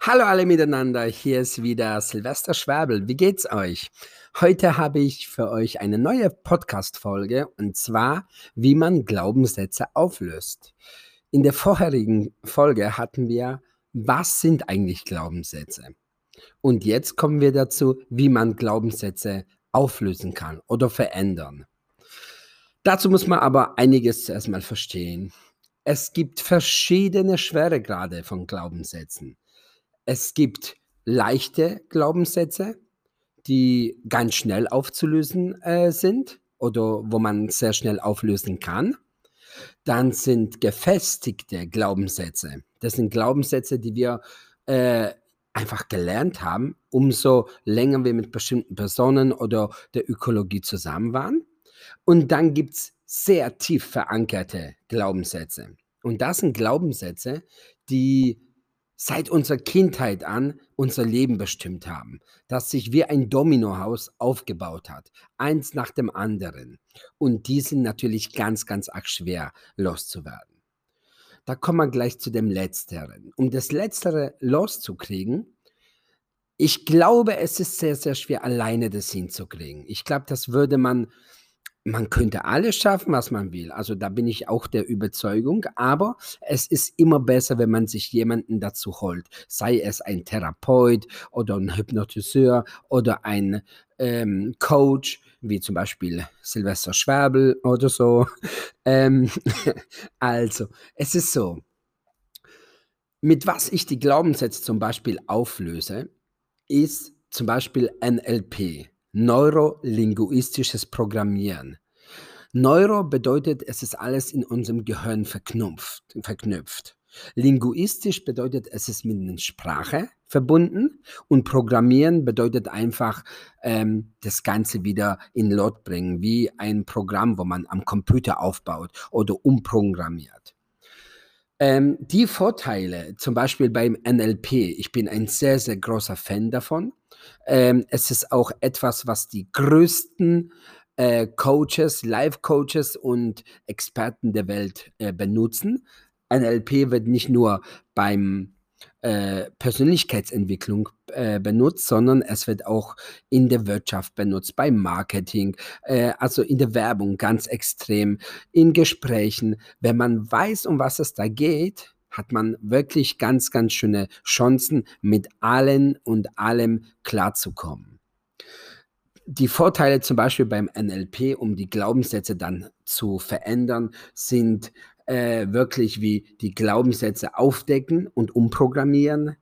Hallo alle miteinander, hier ist wieder Silvester Schwabel. Wie geht's euch? Heute habe ich für euch eine neue Podcast-Folge und zwar, wie man Glaubenssätze auflöst. In der vorherigen Folge hatten wir, was sind eigentlich Glaubenssätze? Und jetzt kommen wir dazu, wie man Glaubenssätze auflösen kann oder verändern. Dazu muss man aber einiges erstmal verstehen. Es gibt verschiedene Schweregrade von Glaubenssätzen. Es gibt leichte Glaubenssätze, die ganz schnell aufzulösen äh, sind oder wo man sehr schnell auflösen kann. Dann sind gefestigte Glaubenssätze. Das sind Glaubenssätze, die wir äh, einfach gelernt haben, umso länger wir mit bestimmten Personen oder der Ökologie zusammen waren. Und dann gibt es sehr tief verankerte Glaubenssätze. Und das sind Glaubenssätze, die seit unserer Kindheit an unser Leben bestimmt haben, das sich wie ein Dominohaus aufgebaut hat, eins nach dem anderen. Und die sind natürlich ganz, ganz arg schwer loszuwerden. Da kommen wir gleich zu dem Letzteren. Um das Letztere loszukriegen, ich glaube, es ist sehr, sehr schwer, alleine das hinzukriegen. Ich glaube, das würde man man könnte alles schaffen, was man will. Also da bin ich auch der Überzeugung. Aber es ist immer besser, wenn man sich jemanden dazu holt. Sei es ein Therapeut oder ein Hypnotiseur oder ein ähm, Coach, wie zum Beispiel Silvester Schwabel oder so. Ähm, also, es ist so. Mit was ich die Glaubenssätze zum Beispiel auflöse, ist zum Beispiel NLP. Neurolinguistisches Programmieren. Neuro bedeutet, es ist alles in unserem Gehirn verknüpft. verknüpft. Linguistisch bedeutet, es ist mit einer Sprache verbunden und Programmieren bedeutet einfach ähm, das Ganze wieder in Lot bringen, wie ein Programm, wo man am Computer aufbaut oder umprogrammiert. Ähm, die Vorteile, zum Beispiel beim NLP, ich bin ein sehr, sehr großer Fan davon. Ähm, es ist auch etwas, was die größten äh, Coaches, Live-Coaches und Experten der Welt äh, benutzen. NLP wird nicht nur beim äh, Persönlichkeitsentwicklung äh, benutzt, sondern es wird auch in der Wirtschaft benutzt, beim Marketing, äh, also in der Werbung ganz extrem, in Gesprächen. Wenn man weiß, um was es da geht, hat man wirklich ganz, ganz schöne Chancen, mit allen und allem klarzukommen. Die Vorteile zum Beispiel beim NLP, um die Glaubenssätze dann zu verändern, sind äh, wirklich wie die Glaubenssätze aufdecken und umprogrammieren,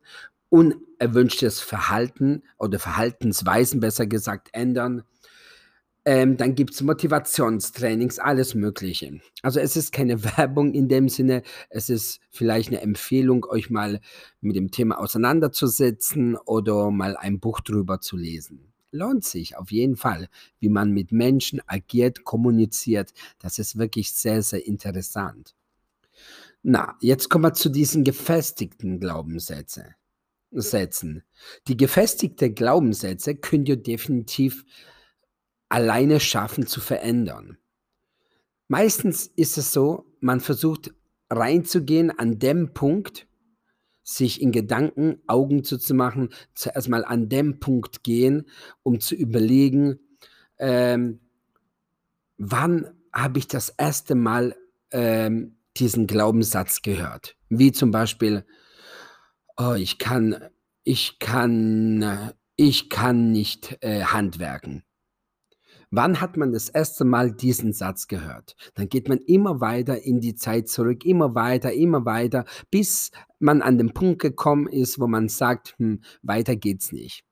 unerwünschtes Verhalten oder Verhaltensweisen besser gesagt ändern. Ähm, dann gibt es Motivationstrainings, alles Mögliche. Also es ist keine Werbung in dem Sinne, es ist vielleicht eine Empfehlung, euch mal mit dem Thema auseinanderzusetzen oder mal ein Buch drüber zu lesen lohnt sich auf jeden Fall, wie man mit Menschen agiert, kommuniziert. Das ist wirklich sehr, sehr interessant. Na, jetzt kommen wir zu diesen gefestigten Glaubenssätzen. Sätzen. Die gefestigten Glaubenssätze könnt ihr definitiv alleine schaffen zu verändern. Meistens ist es so, man versucht reinzugehen an dem Punkt, sich in Gedanken Augen zuzumachen, zuerst mal an dem Punkt gehen, um zu überlegen, ähm, wann habe ich das erste Mal ähm, diesen Glaubenssatz gehört. Wie zum Beispiel, oh, ich kann, ich kann, ich kann nicht äh, handwerken. Wann hat man das erste Mal diesen Satz gehört? Dann geht man immer weiter in die Zeit zurück, immer weiter, immer weiter, bis man an den Punkt gekommen ist, wo man sagt, hm, weiter geht's nicht.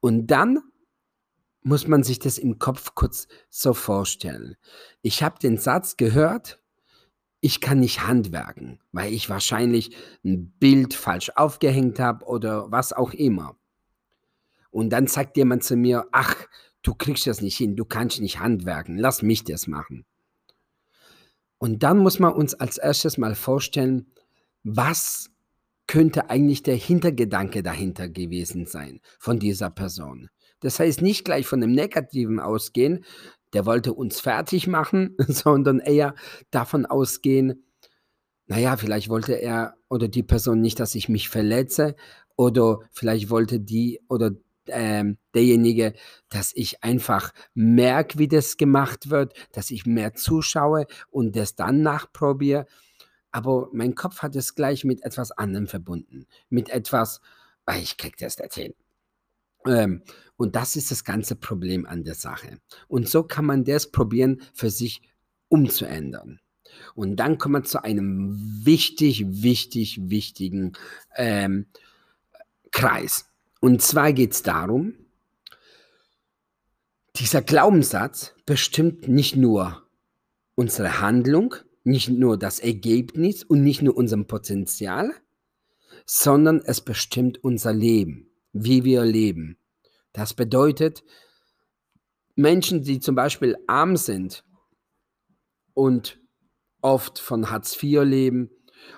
Und dann muss man sich das im Kopf kurz so vorstellen. Ich habe den Satz gehört, ich kann nicht handwerken, weil ich wahrscheinlich ein Bild falsch aufgehängt habe oder was auch immer. Und dann sagt jemand zu mir, ach, du kriegst das nicht hin, du kannst nicht handwerken, lass mich das machen. Und dann muss man uns als erstes mal vorstellen, was könnte eigentlich der Hintergedanke dahinter gewesen sein von dieser Person. Das heißt, nicht gleich von dem Negativen ausgehen, der wollte uns fertig machen, sondern eher davon ausgehen, naja, vielleicht wollte er oder die Person nicht, dass ich mich verletze oder vielleicht wollte die oder ähm, derjenige, dass ich einfach merke, wie das gemacht wird, dass ich mehr zuschaue und das dann nachprobiere. Aber mein Kopf hat es gleich mit etwas anderem verbunden. Mit etwas, ah, ich krieg das nicht hin. Ähm, und das ist das ganze Problem an der Sache. Und so kann man das probieren, für sich umzuändern. Und dann kommen wir zu einem wichtig, wichtig, wichtigen ähm, Kreis. Und zwar geht es darum, dieser Glaubenssatz bestimmt nicht nur unsere Handlung, nicht nur das Ergebnis und nicht nur unser Potenzial, sondern es bestimmt unser Leben, wie wir leben. Das bedeutet, Menschen, die zum Beispiel arm sind und oft von Hartz IV leben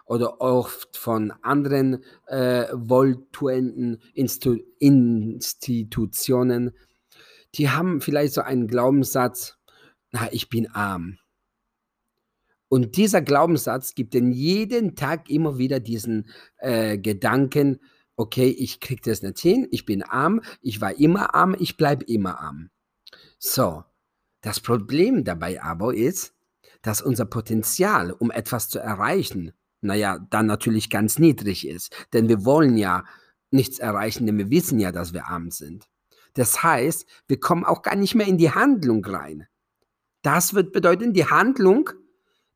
oder oft von anderen äh, wohltuenden Instu Institutionen, die haben vielleicht so einen Glaubenssatz, na, ich bin arm. Und dieser Glaubenssatz gibt ihnen jeden Tag immer wieder diesen äh, Gedanken, okay, ich kriege das nicht hin, ich bin arm, ich war immer arm, ich bleibe immer arm. So, das Problem dabei aber ist, dass unser Potenzial, um etwas zu erreichen, naja, dann natürlich ganz niedrig ist. Denn wir wollen ja nichts erreichen, denn wir wissen ja, dass wir arm sind. Das heißt, wir kommen auch gar nicht mehr in die Handlung rein. Das wird bedeuten, die Handlung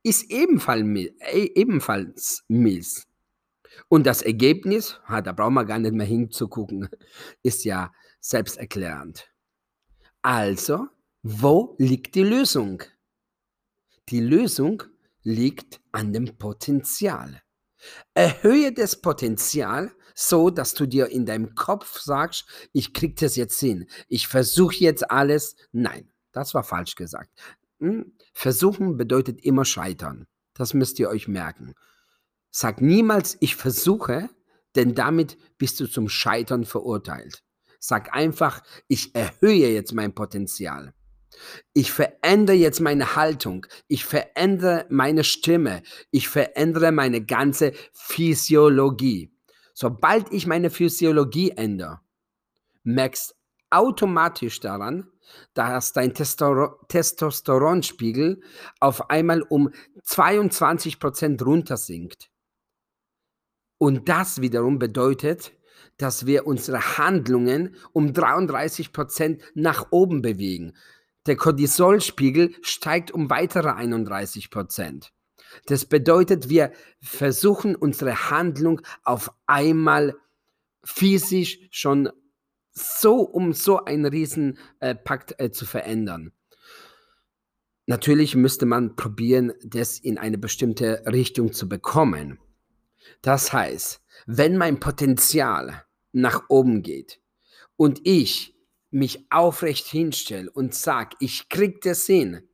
ist ebenfalls, äh, ebenfalls Milz. Und das Ergebnis, da brauchen wir gar nicht mehr hinzugucken, ist ja selbsterklärend. Also, wo liegt die Lösung? Die Lösung liegt an dem Potenzial. Erhöhe das Potenzial so, dass du dir in deinem Kopf sagst, ich krieg das jetzt hin. Ich versuche jetzt alles. Nein, das war falsch gesagt. Hm? Versuchen bedeutet immer scheitern. Das müsst ihr euch merken. Sag niemals, ich versuche, denn damit bist du zum Scheitern verurteilt. Sag einfach, ich erhöhe jetzt mein Potenzial. Ich verändere jetzt meine Haltung. Ich verändere meine Stimme. Ich verändere meine ganze Physiologie. Sobald ich meine Physiologie ändere, merkst automatisch daran, dass dein Testosteronspiegel auf einmal um 22 Prozent runtersinkt. Und das wiederum bedeutet, dass wir unsere Handlungen um 33 Prozent nach oben bewegen. Der Cortisolspiegel steigt um weitere 31 Prozent. Das bedeutet, wir versuchen unsere Handlung auf einmal physisch schon so um so einen Riesenpakt äh, äh, zu verändern. Natürlich müsste man probieren, das in eine bestimmte Richtung zu bekommen. Das heißt, wenn mein Potenzial nach oben geht und ich mich aufrecht hinstelle und sage, ich krieg das hin,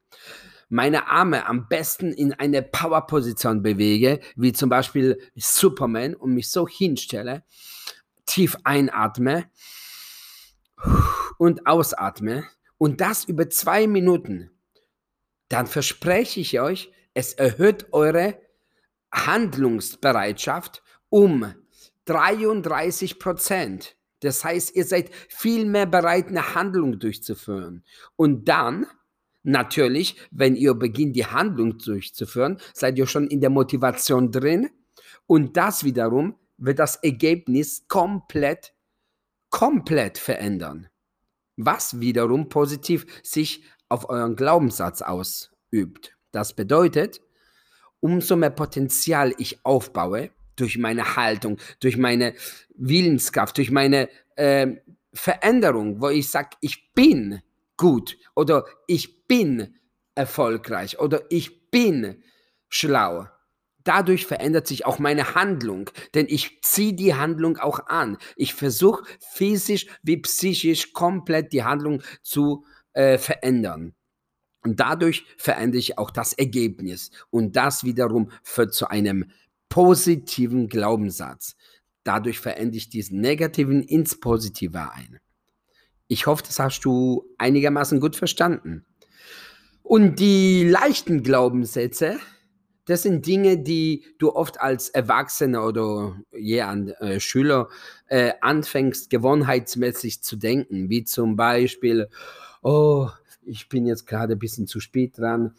meine Arme am besten in eine Power-Position bewege, wie zum Beispiel Superman und mich so hinstelle, tief einatme und ausatme. Und das über zwei Minuten, dann verspreche ich euch, es erhöht eure Handlungsbereitschaft um 33 Prozent. Das heißt, ihr seid viel mehr bereit, eine Handlung durchzuführen. Und dann, natürlich, wenn ihr beginnt, die Handlung durchzuführen, seid ihr schon in der Motivation drin. Und das wiederum wird das Ergebnis komplett, komplett verändern. Was wiederum positiv sich auf euren Glaubenssatz ausübt. Das bedeutet, umso mehr Potenzial ich aufbaue, durch meine Haltung, durch meine Willenskraft, durch meine äh, Veränderung, wo ich sage, ich bin gut oder ich bin erfolgreich oder ich bin schlau. Dadurch verändert sich auch meine Handlung, denn ich ziehe die Handlung auch an. Ich versuche physisch wie psychisch komplett die Handlung zu äh, verändern. Und dadurch verändere ich auch das Ergebnis. Und das wiederum führt zu einem positiven Glaubenssatz. Dadurch verändere ich diesen negativen ins Positive ein. Ich hoffe, das hast du einigermaßen gut verstanden. Und die leichten Glaubenssätze Das sind Dinge, die du oft als Erwachsener oder je an äh, Schüler äh, anfängst, gewohnheitsmäßig zu denken, wie zum Beispiel, oh, ich bin jetzt gerade ein bisschen zu spät dran.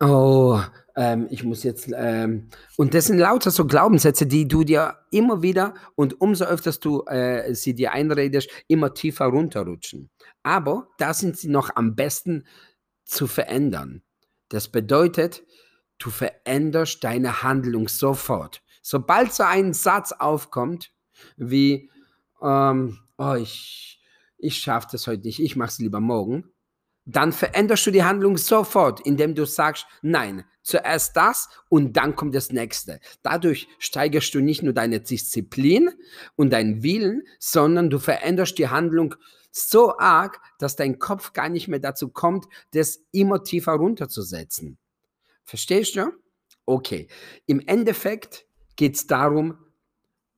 Oh, ähm, ich muss jetzt, ähm, und das sind lauter so Glaubenssätze, die du dir immer wieder und umso öfter du äh, sie dir einredest, immer tiefer runterrutschen. Aber da sind sie noch am besten zu verändern. Das bedeutet, du veränderst deine Handlung sofort. Sobald so ein Satz aufkommt, wie, ähm, oh, ich, ich schaffe das heute nicht, ich mache es lieber morgen, dann veränderst du die Handlung sofort, indem du sagst, nein, zuerst das und dann kommt das nächste. Dadurch steigerst du nicht nur deine Disziplin und deinen Willen, sondern du veränderst die Handlung so arg, dass dein Kopf gar nicht mehr dazu kommt, das immer tiefer runterzusetzen. Verstehst du? Okay. Im Endeffekt geht es darum,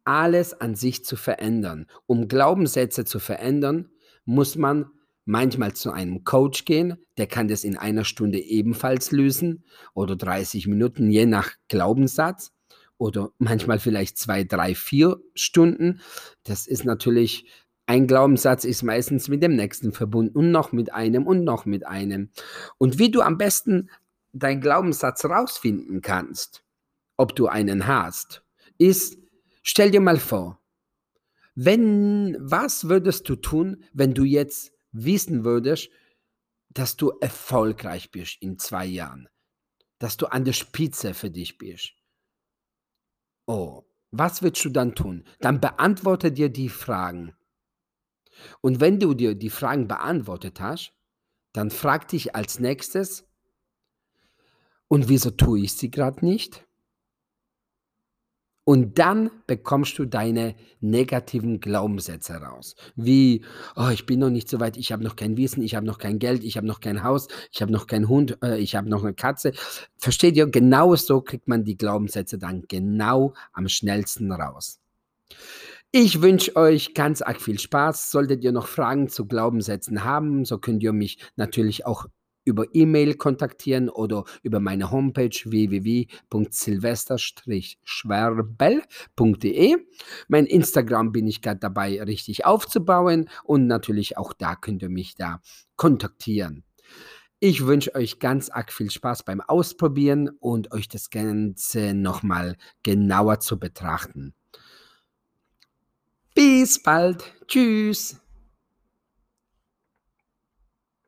alles an sich zu verändern. Um Glaubenssätze zu verändern, muss man manchmal zu einem Coach gehen, der kann das in einer Stunde ebenfalls lösen oder 30 Minuten, je nach Glaubenssatz oder manchmal vielleicht zwei, drei, vier Stunden. Das ist natürlich, ein Glaubenssatz ist meistens mit dem nächsten verbunden und noch mit einem und noch mit einem. Und wie du am besten deinen Glaubenssatz rausfinden kannst, ob du einen hast, ist, stell dir mal vor, wenn, was würdest du tun, wenn du jetzt wissen würdest, dass du erfolgreich bist in zwei Jahren, dass du an der Spitze für dich bist. Oh, was würdest du dann tun? Dann beantworte dir die Fragen. Und wenn du dir die Fragen beantwortet hast, dann frag dich als nächstes, und wieso tue ich sie gerade nicht? Und dann bekommst du deine negativen Glaubenssätze raus. Wie, oh, ich bin noch nicht so weit, ich habe noch kein Wissen, ich habe noch kein Geld, ich habe noch kein Haus, ich habe noch keinen Hund, äh, ich habe noch eine Katze. Versteht ihr? Genau so kriegt man die Glaubenssätze dann genau am schnellsten raus. Ich wünsche euch ganz arg viel Spaß. Solltet ihr noch Fragen zu Glaubenssätzen haben, so könnt ihr mich natürlich auch über E-Mail kontaktieren oder über meine Homepage www.silvester-schwerbel.de. Mein Instagram bin ich gerade dabei, richtig aufzubauen und natürlich auch da könnt ihr mich da kontaktieren. Ich wünsche euch ganz arg viel Spaß beim Ausprobieren und euch das Ganze nochmal genauer zu betrachten. Bis bald. Tschüss.